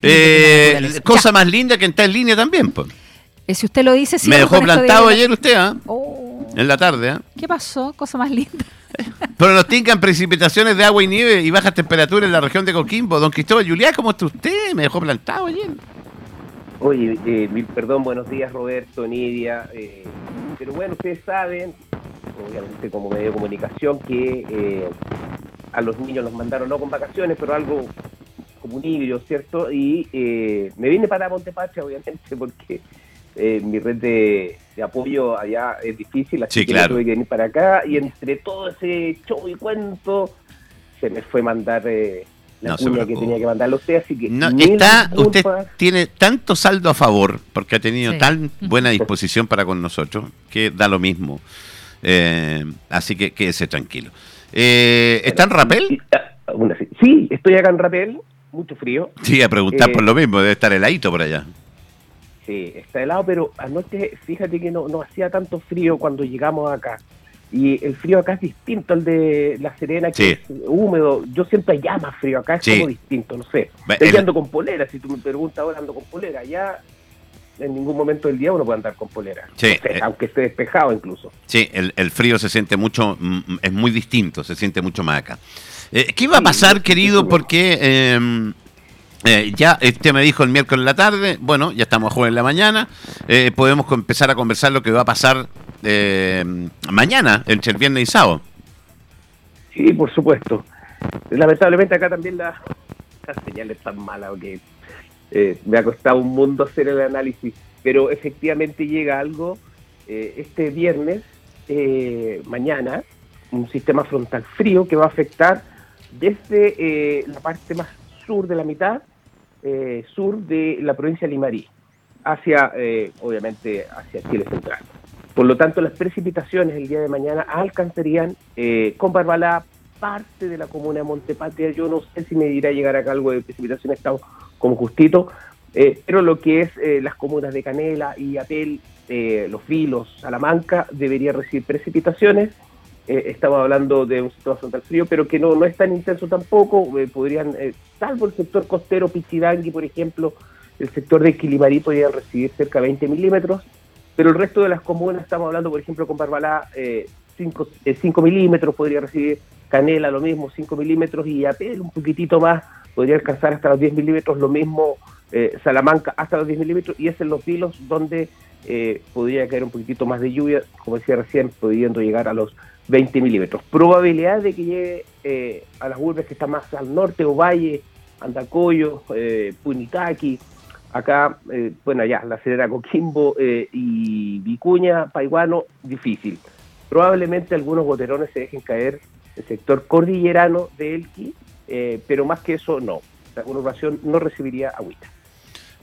Eh, cosa más linda que está en línea también, pues. si usted lo dice, sí. Me dejó plantado ayer usted, ¿ah? Oh. En la tarde, ¿ah? ¿Qué pasó? Cosa más linda. Pronostican precipitaciones de agua y nieve y bajas temperaturas en la región de Coquimbo. Don Cristóbal Juliá, ¿cómo está usted? Me dejó plantado ayer. Oye, eh, mil perdón, buenos días Roberto, Nidia. Eh, pero bueno, ustedes saben, obviamente como medio de comunicación, que eh, a los niños los mandaron no con vacaciones, pero algo como un híbrido, ¿cierto? Y eh, me vine para Montepacha, obviamente, porque eh, mi red de, apoyo allá es difícil, así que tuve que venir para acá. Y entre todo ese show y cuento, se me fue mandar eh, la cuña que tenía que mandarle a usted, así que... No, está, usted tiene tanto saldo a favor, porque ha tenido tan buena disposición para con nosotros, que da lo mismo. así que quédese tranquilo. ¿Está en Rapel? Ah, sí, estoy acá en Rapel mucho frío. Sí, a preguntar por eh, lo mismo, debe estar heladito por allá. Sí, está helado, pero anoche, fíjate que no, no hacía tanto frío cuando llegamos acá. Y el frío acá es distinto al de La Serena, que es húmedo. Yo siento allá más frío, acá es como distinto, no sé. Estoy ando con polera, si tú me preguntas ahora ando con polera. Ya en ningún momento del día uno puede andar con polera, eh, aunque esté despejado incluso. Sí, el, el, frío se siente mucho, mm, es muy distinto, se siente mucho más acá. Eh, ¿Qué va a pasar, querido? Porque em, eh, ya este me dijo el miércoles en la tarde, bueno, ya estamos a jueves en la mañana, eh, podemos empezar a conversar lo que va a pasar em, mañana, entre el viernes y sábado. Sí, por supuesto. Lamentablemente acá también la, señal es tan mala que me ha costado un mundo hacer el análisis, pero efectivamente llega algo este viernes, mañana, un sistema frontal frío que va a afectar desde eh, la parte más sur de la mitad, eh, sur de la provincia de Limarí, hacia, eh, obviamente, hacia Chile Central. Por lo tanto, las precipitaciones el día de mañana alcanzarían con Barbalá parte de la comuna de Montepatria. Yo no sé si me dirá llegar acá algo de precipitación, estado como justito, pero lo que es las comunas de Canela y Apel, Los Vilos, Salamanca, debería recibir precipitaciones eh, estamos hablando de un sistema frontal frío, pero que no, no es tan intenso tampoco. Eh, podrían, eh, salvo el sector costero Pichidangui, por ejemplo, el sector de Quilimarí podrían recibir cerca de 20 milímetros, pero el resto de las comunas, estamos hablando, por ejemplo, con Barbalá, 5, 5 milímetros podría recibir, Canela lo mismo, 5 milímetros, y Apel un poquitito más, podría alcanzar hasta los 10 milímetros, lo mismo Salamanca hasta los 10 milímetros, y es en los vilos donde podría caer un poquitito más de lluvia, como decía recién, pudiendo llegar a los 20 milímetros. Probabilidad de que llegue eh, a las urbes que están más al norte, Ovalle, Andacoyo, eh, Punitaqui, acá, eh, bueno, ya, la Cerera Coquimbo eh, y Vicuña, Paiguano, difícil. Probablemente algunos goterones se dejen caer el sector cordillerano de Elqui, pero más que eso, no. La conurbación no recibiría agüita.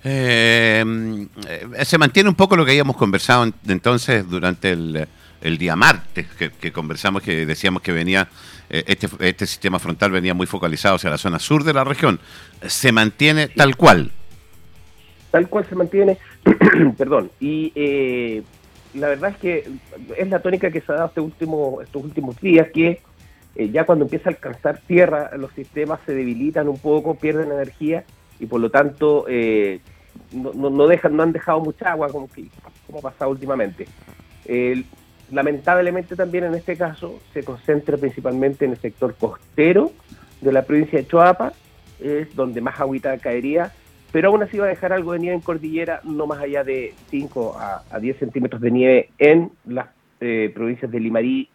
Se mantiene un poco lo que habíamos conversado entonces durante el el día martes que, conversamos, que decíamos que venía, eh, este, este sistema frontal venía muy focalizado hacia la zona sur de la región. ¿Se mantiene tal cual? Tal cual se mantiene, perdón, y eh, la verdad es que es la tónica que se ha dado este último, estos últimos días, que eh, ya cuando empieza a alcanzar tierra, los sistemas se debilitan un poco, pierden energía y por lo tanto no, no, dejan, no han dejado mucha agua como, que, como ha pasado últimamente. Lamentablemente también en este caso se concentra principalmente en el sector costero de la provincia de Choapa, es donde más agüita caería, pero aún así va a dejar algo de nieve en cordillera, no más allá de 5 a, 10 centímetros de nieve en las eh, provincias de Limarí,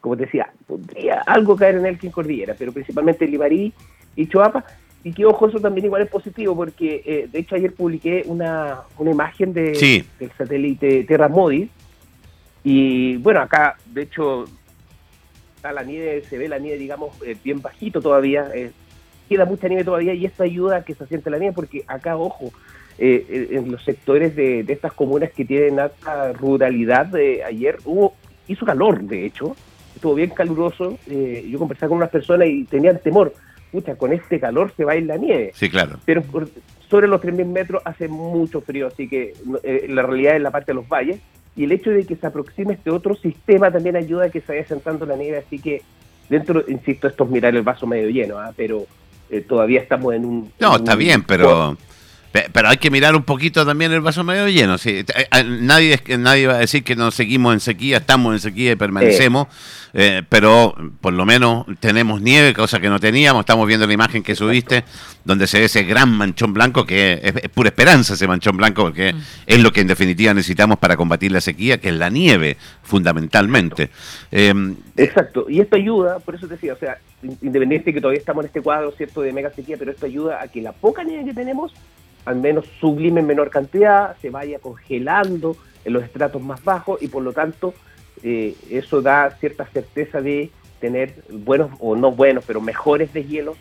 como te decía, podría algo caer en el que en cordillera, pero principalmente Limarí y Choapa, y que ojo, eso también igual es positivo, porque eh, de hecho ayer publiqué una, una imagen de, del satélite Terra Modis, y bueno, acá, de hecho, está la nieve, se ve la nieve, digamos, eh, bien bajito todavía. Eh, queda mucha nieve todavía y esto ayuda a que se asiente la nieve porque acá, ojo, eh, en los sectores de, estas comunas que tienen alta ruralidad, ayer hubo hizo calor, de hecho, estuvo bien caluroso. yo conversaba con unas personas y tenían temor. Pucha, con este calor se va a ir la nieve. Sí, claro. Pero sobre los 3.000 metros hace mucho frío, así que la realidad es la parte de los valles y el hecho de que se aproxime este otro sistema también ayuda a que se vaya sentando la nieve, así que dentro, insisto, esto es mirar el vaso medio lleno, ¿ah? pero eh, todavía estamos en un... No, está bien, pero... Pe- Pero hay que mirar un poquito también el vaso medio lleno. sí. Eh, eh, Nadie, nadie va a decir que nos seguimos en sequía, estamos en sequía y permanecemos, eh, pero por lo menos tenemos nieve, cosa que no teníamos. Estamos viendo la imagen que subiste, donde se ve ese gran manchón blanco, que es, es pura esperanza ese manchón blanco, porque es lo que en definitiva necesitamos para combatir la sequía, que es la nieve, fundamentalmente. Eh, Exacto, y esto ayuda, por eso te decía, o sea, in- independiente que todavía estamos en este cuadro, ¿cierto?, de mega sequía, pero esto ayuda a que la poca nieve que tenemos, al menos sublime en menor cantidad, se vaya congelando en los estratos más bajos y por lo tanto eh, eso da cierta certeza de tener buenos, o no buenos, pero mejores deshielos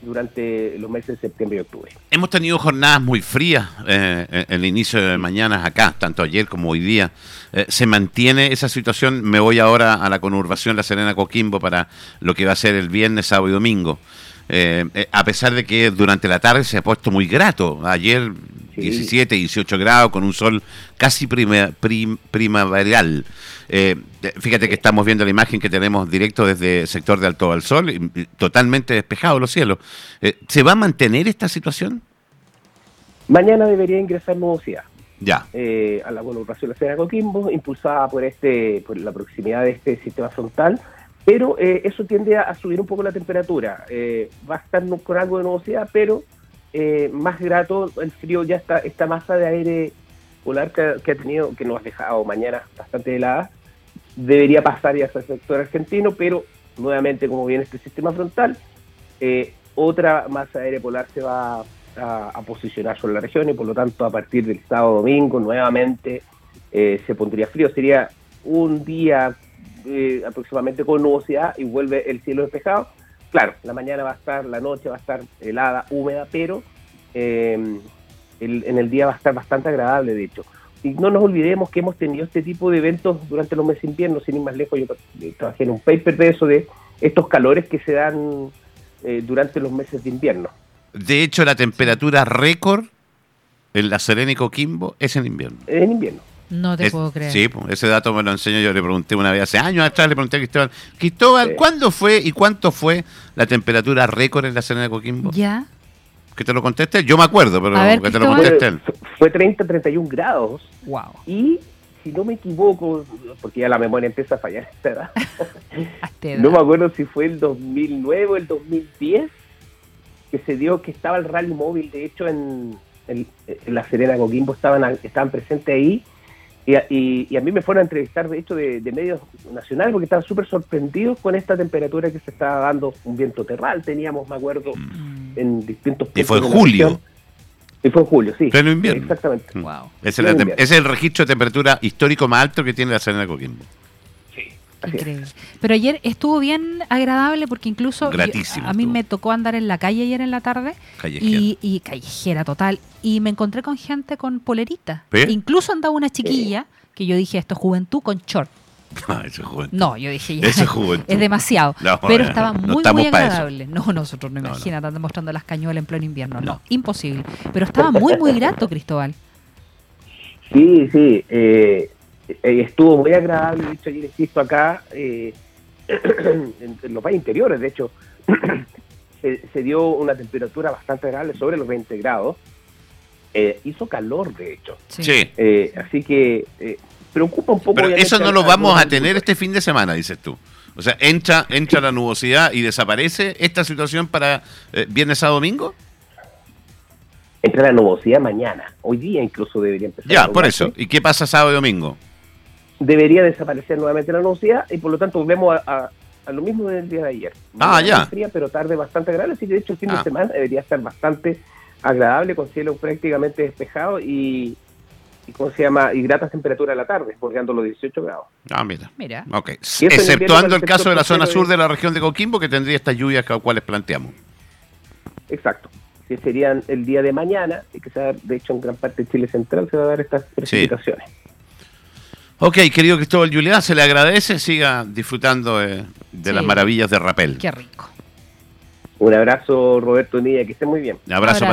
durante los meses de septiembre y octubre. Hemos tenido jornadas muy frías eh, el inicio de mañanas acá, tanto ayer como hoy día. Eh, ¿Se mantiene esa situación? Me voy ahora a la conurbación La Serena Coquimbo para lo que va a ser el viernes, sábado y domingo. Eh, eh, a pesar de que durante la tarde se ha puesto muy grato. Ayer Sí. 17, 18 grados con un sol casi prima- prim- primaveral. Eh, de- fíjate que estamos viendo la imagen que tenemos directo desde el sector de Alto al Sol, y- y totalmente despejados los cielos. Eh, ¿Se va a mantener esta situación? Mañana debería ingresar nubosidad. Ya. eh, a la conurbación de la Serena Coquimbo, impulsada por este por la proximidad de este sistema frontal, pero eh, eso tiende a, subir un poco la temperatura. Eh, va a estar con algo de nubosidad, pero eh, más grato el frío, ya está esta masa de aire polar que, ha tenido, que nos ha dejado mañana bastante helada, debería pasar ya hacia el sector argentino, pero nuevamente como viene este sistema frontal, otra masa de aire polar se va a, a posicionar sobre la región y por lo tanto a partir del sábado domingo nuevamente se pondría frío. Sería un día eh, aproximadamente con nubosidad y vuelve el cielo despejado. Claro, la mañana va a estar, la noche va a estar helada, húmeda, pero eh, el- en el día va a estar bastante agradable, de hecho. Y no nos olvidemos que hemos tenido este tipo de eventos durante los meses de invierno, sin ir más lejos, yo tra- trabajé en un paper de eso, de estos calores que se dan eh, durante los meses de invierno. De hecho, la temperatura récord en La Serena y Coquimbo es en invierno. En invierno. No te Es- puedo creer. Sí, pues, ese dato me lo enseño yo. Le pregunté una vez hace años atrás, le pregunté a Cristóbal. Cristóbal, Sí. ¿cuándo fue y cuánto fue la temperatura récord en la Serena de Coquimbo? Ya. Que te lo conteste. Yo me acuerdo, pero ver, que te lo Cristóbal. conteste. Fue, fue 30, 31 grados Wow. y, si no me equivoco, porque ya la memoria empieza a fallar a esta edad, no me acuerdo si fue el 2009 o el 2010 que se dio que estaba el rally móvil, de hecho en, en- en La Serena Coquimbo estaban, a- estaban presentes ahí y, a- y- y a mí me fueron a entrevistar, de hecho, de, de medios nacionales porque estaban súper sorprendidos con esta temperatura que se estaba dando, un viento terral teníamos, me acuerdo, Mm. en distintos Y fue en puntos julio. Y fue en julio, sí. Pleno invierno. Exactamente. Wow. Ese es, invierno. ese es el registro de temperatura histórico más alto que tiene la Serena de Coquimbo. Así es. Increíble. Pero ayer estuvo bien agradable porque incluso yo- Gratísimo a mí me tocó andar en la calle ayer en la tarde Callejera. y, y callejera total y me encontré con gente con polerita. Incluso andaba una chiquilla que yo dije esto es juventud con short. Ah, ese es joven. No, yo dije ya, Eso es juventud. es demasiado. No, pero estaba no muy muy eso. agradable. No, nosotros no, No, no. imagínate andar mostrando las cañuelas en pleno invierno. No, No. imposible. Pero estaba muy muy grato, Cristóbal. Sí, sí, eh, estuvo muy agradable, de hecho ayer insisto acá, eh, en, en los países interiores, de hecho, se, se dio una temperatura bastante agradable, sobre los 20 grados, Eh, hizo calor, de hecho, Sí. Eh, así que eh, preocupa un poco... Pero eso no lo vamos a tener este fin de semana, dices tú. O sea, entra, entra la nubosidad y desaparece esta situación para eh, viernes a domingo. Entra la nubosidad mañana, hoy día incluso debería empezar. Ya, por eso. ¿Y qué pasa sábado y domingo? Debería desaparecer nuevamente la nubosidad y por lo tanto volvemos a, a- a lo mismo del día de ayer. Ah, ya. Fría, pero tarde bastante agradable, así que de hecho el fin Ah. de semana debería estar bastante agradable con cielo prácticamente despejado y, y ¿cómo se llama? Y gratas temperaturas de la tarde, bordeando los 18 grados. Ah, mira. Mira. Ok. Exceptuando el el caso de la zona sur de la región de Coquimbo, que tendría estas lluvias que cuales planteamos. Exacto. Que serían el día de mañana, y que se va a dar, de hecho en gran parte de Chile Central se va a dar estas precipitaciones. Ok, querido Cristóbal Julián, se le agradece. Siga disfrutando eh, de Sí. las maravillas de Rapel. Qué rico. Un abrazo Roberto Nilla, que esté muy bien. Abrazo. Abrazo.